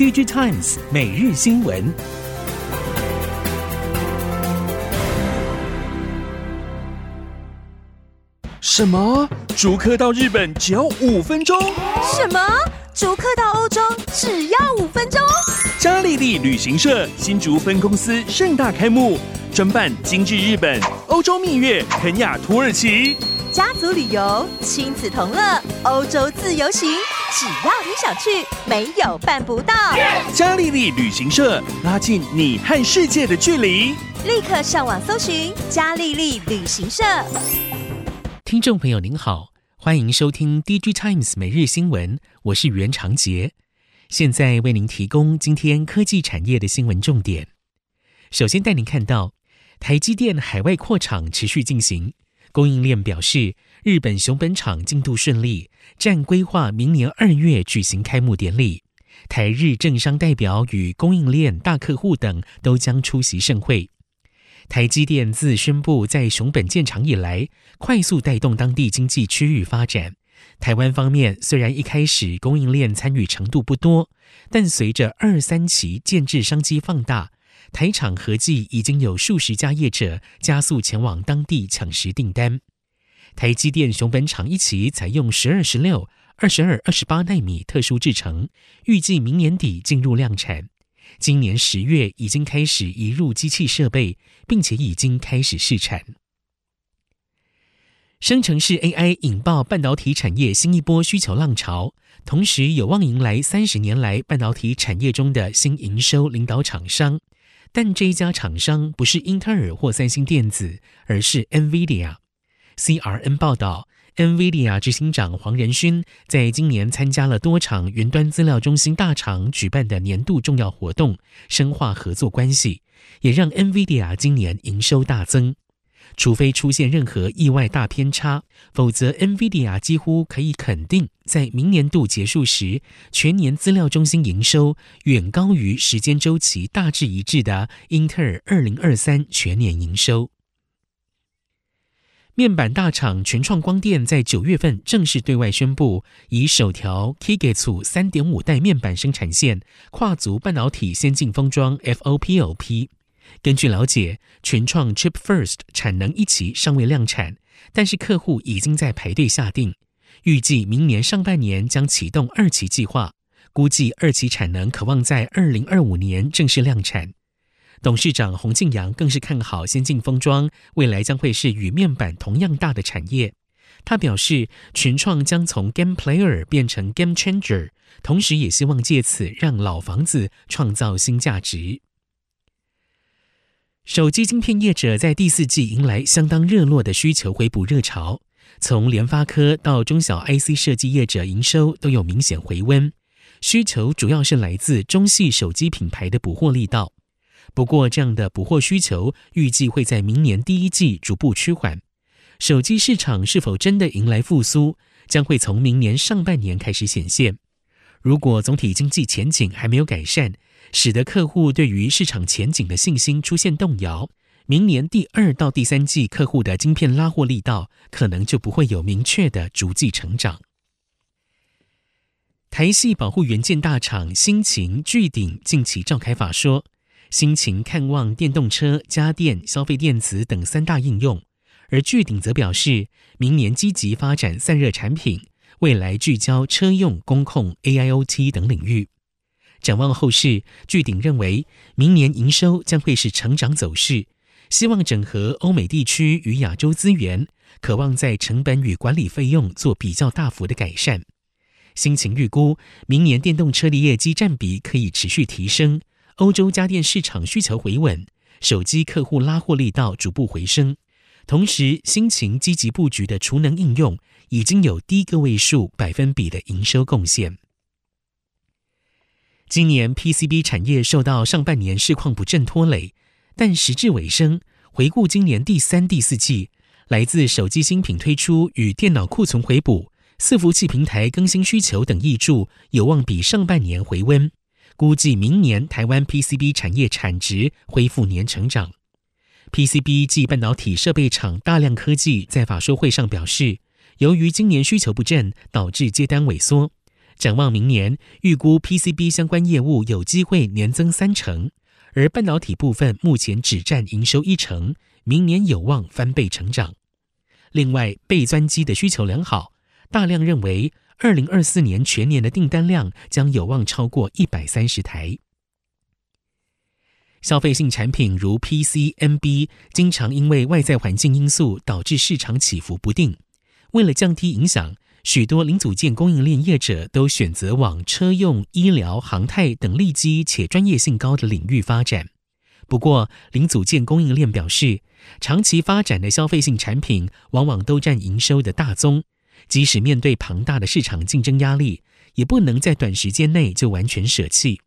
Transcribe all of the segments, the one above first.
DG Times 每日新闻。什么？竹客到日本只要五分钟？什么？竹客到欧洲只要五分钟？嘉利利旅行社新竹分公司盛大开幕，专办精致日本、欧洲蜜月、肯亚、土耳其。家族旅游、亲子同乐、欧洲自由行，只要你想去，没有办不到。嘉丽丽旅行社拉近你和世界的距离。立刻上网搜寻嘉丽丽旅行社。听众朋友您好，欢迎收听 DG Times 每日新闻，我是袁长杰，现在为您提供今天科技产业的新闻重点。首先带您看到，台积电海外扩厂持续进行。供应链表示，日本熊本厂进度顺利，暂规划明年二月举行开幕典礼。台日政商代表与供应链大客户等都将出席盛会。台积电自宣布在熊本建厂以来，快速带动当地经济区域发展。台湾方面虽然一开始供应链参与程度不多，但随着二三期建置商机放大。台厂合计已经有数十家业者加速前往当地抢食订单。台积电熊本厂一期采用十二、十六、二十二、二十八纳米特殊制程，预计明年底进入量产。今年十月已经开始移入机器设备，并且已经开始试产。生成式 AI 引爆半导体产业新一波需求浪潮，同时有望迎来三十年来半导体产业中的新营收领导厂商。但这一家厂商不是英特尔或三星电子，而是 NVIDIA。CRN 报道，NVIDIA 执行长黄仁勋在今年参加了多场云端资料中心大厂举办的年度重要活动，深化合作关系，也让 NVIDIA 今年营收大增。除非出现任何意外大偏差，否则 NVIDIA 几乎可以肯定，在明年度结束时，全年资料中心营收远高于时间周期大致一致的英特尔二零二三全年营收。面板大厂全创光电在九月份正式对外宣布，以首条 Kigetsu 三点五代面板生产线跨足半导体先进封装 FOPLP。根据了解，全创 Chip First 产能一期尚未量产，但是客户已经在排队下定，预计明年上半年将启动二期计划，估计二期产能可望在二零二五年正式量产。董事长洪庆阳更是看好先进封装未来将会是与面板同样大的产业。他表示，群创将从 Game Player 变成 Game Changer，同时也希望借此让老房子创造新价值。手机晶片业者在第四季迎来相当热络的需求回补热潮，从联发科到中小 IC 设计业者营收都有明显回温，需求主要是来自中系手机品牌的补货力道。不过，这样的补货需求预计会在明年第一季逐步趋缓，手机市场是否真的迎来复苏，将会从明年上半年开始显现。如果总体经济前景还没有改善，使得客户对于市场前景的信心出现动摇，明年第二到第三季客户的晶片拉货力道可能就不会有明确的逐季成长。台系保护元件大厂欣勤、聚鼎近期召开法说，欣勤看望电动车、家电、消费电子等三大应用，而聚鼎则表示，明年积极发展散热产品，未来聚焦车用、工控、AIoT 等领域。展望后市，聚鼎认为明年营收将会是成长走势，希望整合欧美地区与亚洲资源，渴望在成本与管理费用做比较大幅的改善。欣勤预估明年电动车的业绩占比可以持续提升，欧洲家电市场需求回稳，手机客户拉货力道逐步回升，同时新勤积极布局的储能应用已经有低个位数百分比的营收贡献。今年 PCB 产业受到上半年市况不振拖累，但时至尾声，回顾今年第三、第四季，来自手机新品推出与电脑库存回补、伺服器平台更新需求等挹注，有望比上半年回温。估计明年台湾 PCB 产业产值恢复年成长。PCB 暨半导体设备厂大量科技在法说会上表示，由于今年需求不振，导致接单萎缩。展望明年，预估 PCB 相关业务有机会年增三成，而半导体部分目前只占营收一成，明年有望翻倍成长。另外，倍钻机的需求良好，大量认为二零二四年全年的订单量将有望超过一百三十台。消费性产品如 PC、NB，经常因为外在环境因素导致市场起伏不定。为了降低影响，许多零组件供应链业者都选择往车用、医疗、航太等利基且专业性高的领域发展。不过，零组件供应链表示，长期发展的消费性产品往往都占营收的大宗，即使面对庞大的市场竞争压力，也不能在短时间内就完全舍弃。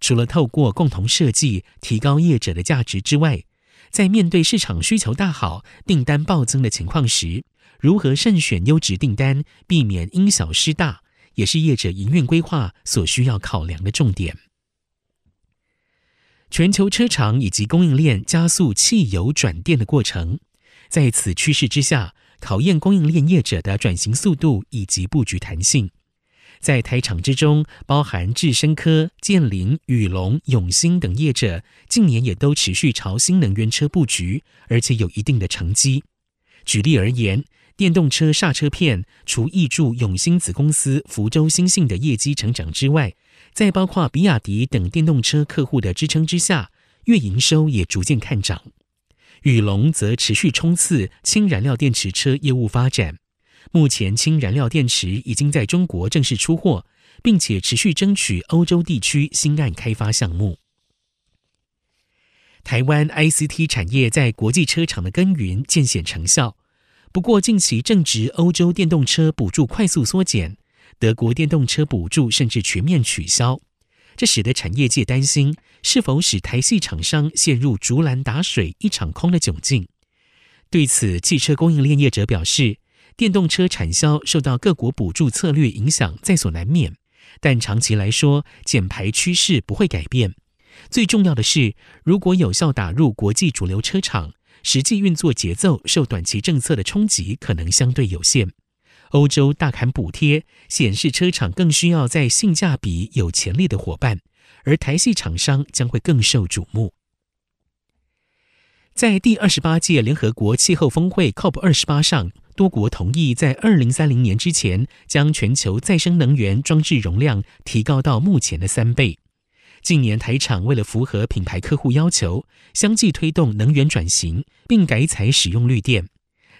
除了透过共同设计提高业者的价值之外，在面对市场需求大好、订单暴增的情况时，如何慎选优质订单，避免因小失大，也是业者营运规划所需要考量的重点。全球车厂以及供应链加速汽油转电的过程，在此趋势之下，考验供应链业者的转型速度以及布局弹性。在台厂之中，包含智深科、建凌、宇龙、永兴等业者，近年也都持续朝新能源车布局，而且有一定的成绩。举例而言，电动车刹车片，除挹注永兴子公司福州兴信的业绩成长之外，在包括比亚迪等电动车客户的支撑之下，月营收也逐渐看涨。宇龙则持续冲刺氢燃料电池车业务发展。目前，氢燃料电池已经在中国正式出货，并且持续争取欧洲地区新案开发项目。台湾 ICT 产业在国际车厂的耕耘渐显成效，不过近期正值欧洲电动车补助快速缩减，德国电动车补助甚至全面取消，这使得产业界担心是否使台系厂商陷入竹篮打水一场空的窘境。对此，汽车供应链业者表示。电动车产销受到各国补助策略影响在所难免，但长期来说，减排趋势不会改变。最重要的是，如果有效打入国际主流车厂，实际运作节奏受短期政策的冲击可能相对有限。欧洲大砍补贴，显示车厂更需要在性价比有潜力的伙伴，而台系厂商将会更受瞩目。在第二十八届联合国气候峰会 COP 二十八上。多国同意在二零三零年之前，将全球再生能源装置容量提高到目前的三倍。近年台厂为了符合品牌客户要求，相继推动能源转型，并改采使用绿电。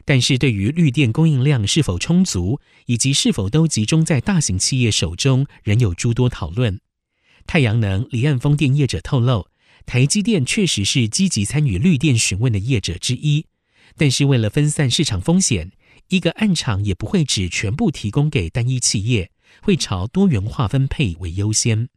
但是，对于绿电供应量是否充足，以及是否都集中在大型企业手中，仍有诸多讨论。太阳能离岸风电业者透露，台积电确实是积极参与绿电询问的业者之一，但是为了分散市场风险。一个暗场也不会只全部提供给单一企业，会朝多元化分配为优先。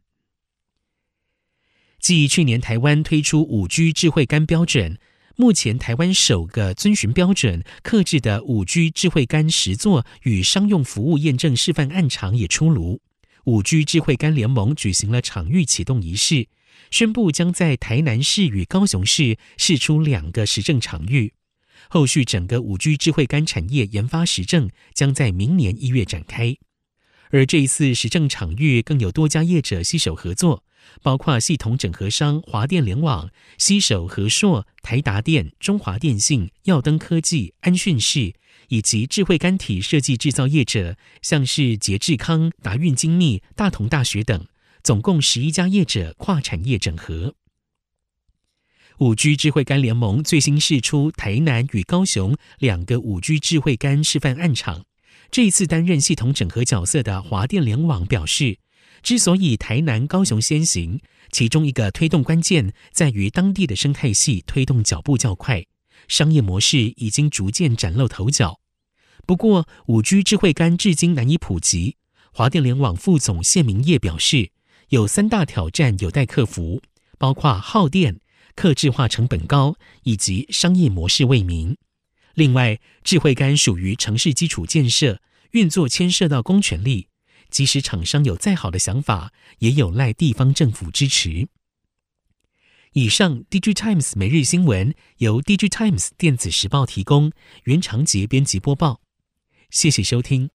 继去年台湾推出五 G 智慧干标准，目前台湾首个遵循标准、克制的五 G 智慧干实作与商用服务验证示范案场也出炉。五 G 智慧干联盟举行了场域启动仪式，宣布将在台南市与高雄市试出两个实证场域。后续整个五 G 智慧干产业研发实证将在明年一月展开，而这一次实证场域更有多家业者携手合作，包括系统整合商华电联网、携手和硕、台达电、中华电信、耀登科技、安讯视，以及智慧杆体设计制造业者，像是捷智康、达运精密、大同大学等，总共十一家业者跨产业整合。五 G 智慧杆联盟最新释出台南与高雄两个五 G 智慧干示范案场。这一次担任系统整合角色的华电联网表示，之所以台南、高雄先行，其中一个推动关键在于当地的生态系推动脚步较快，商业模式已经逐渐崭露头角。不过，五 G 智慧杆至今难以普及。华电联网副总谢明业表示，有三大挑战有待克服，包括耗电。客制化成本高，以及商业模式未明。另外，智慧杆属于城市基础建设，运作牵涉到公权力，即使厂商有再好的想法，也有赖地方政府支持。以上，DigiTimes 每日新闻由 DigiTimes 电子时报提供，原长杰编辑播报。谢谢收听。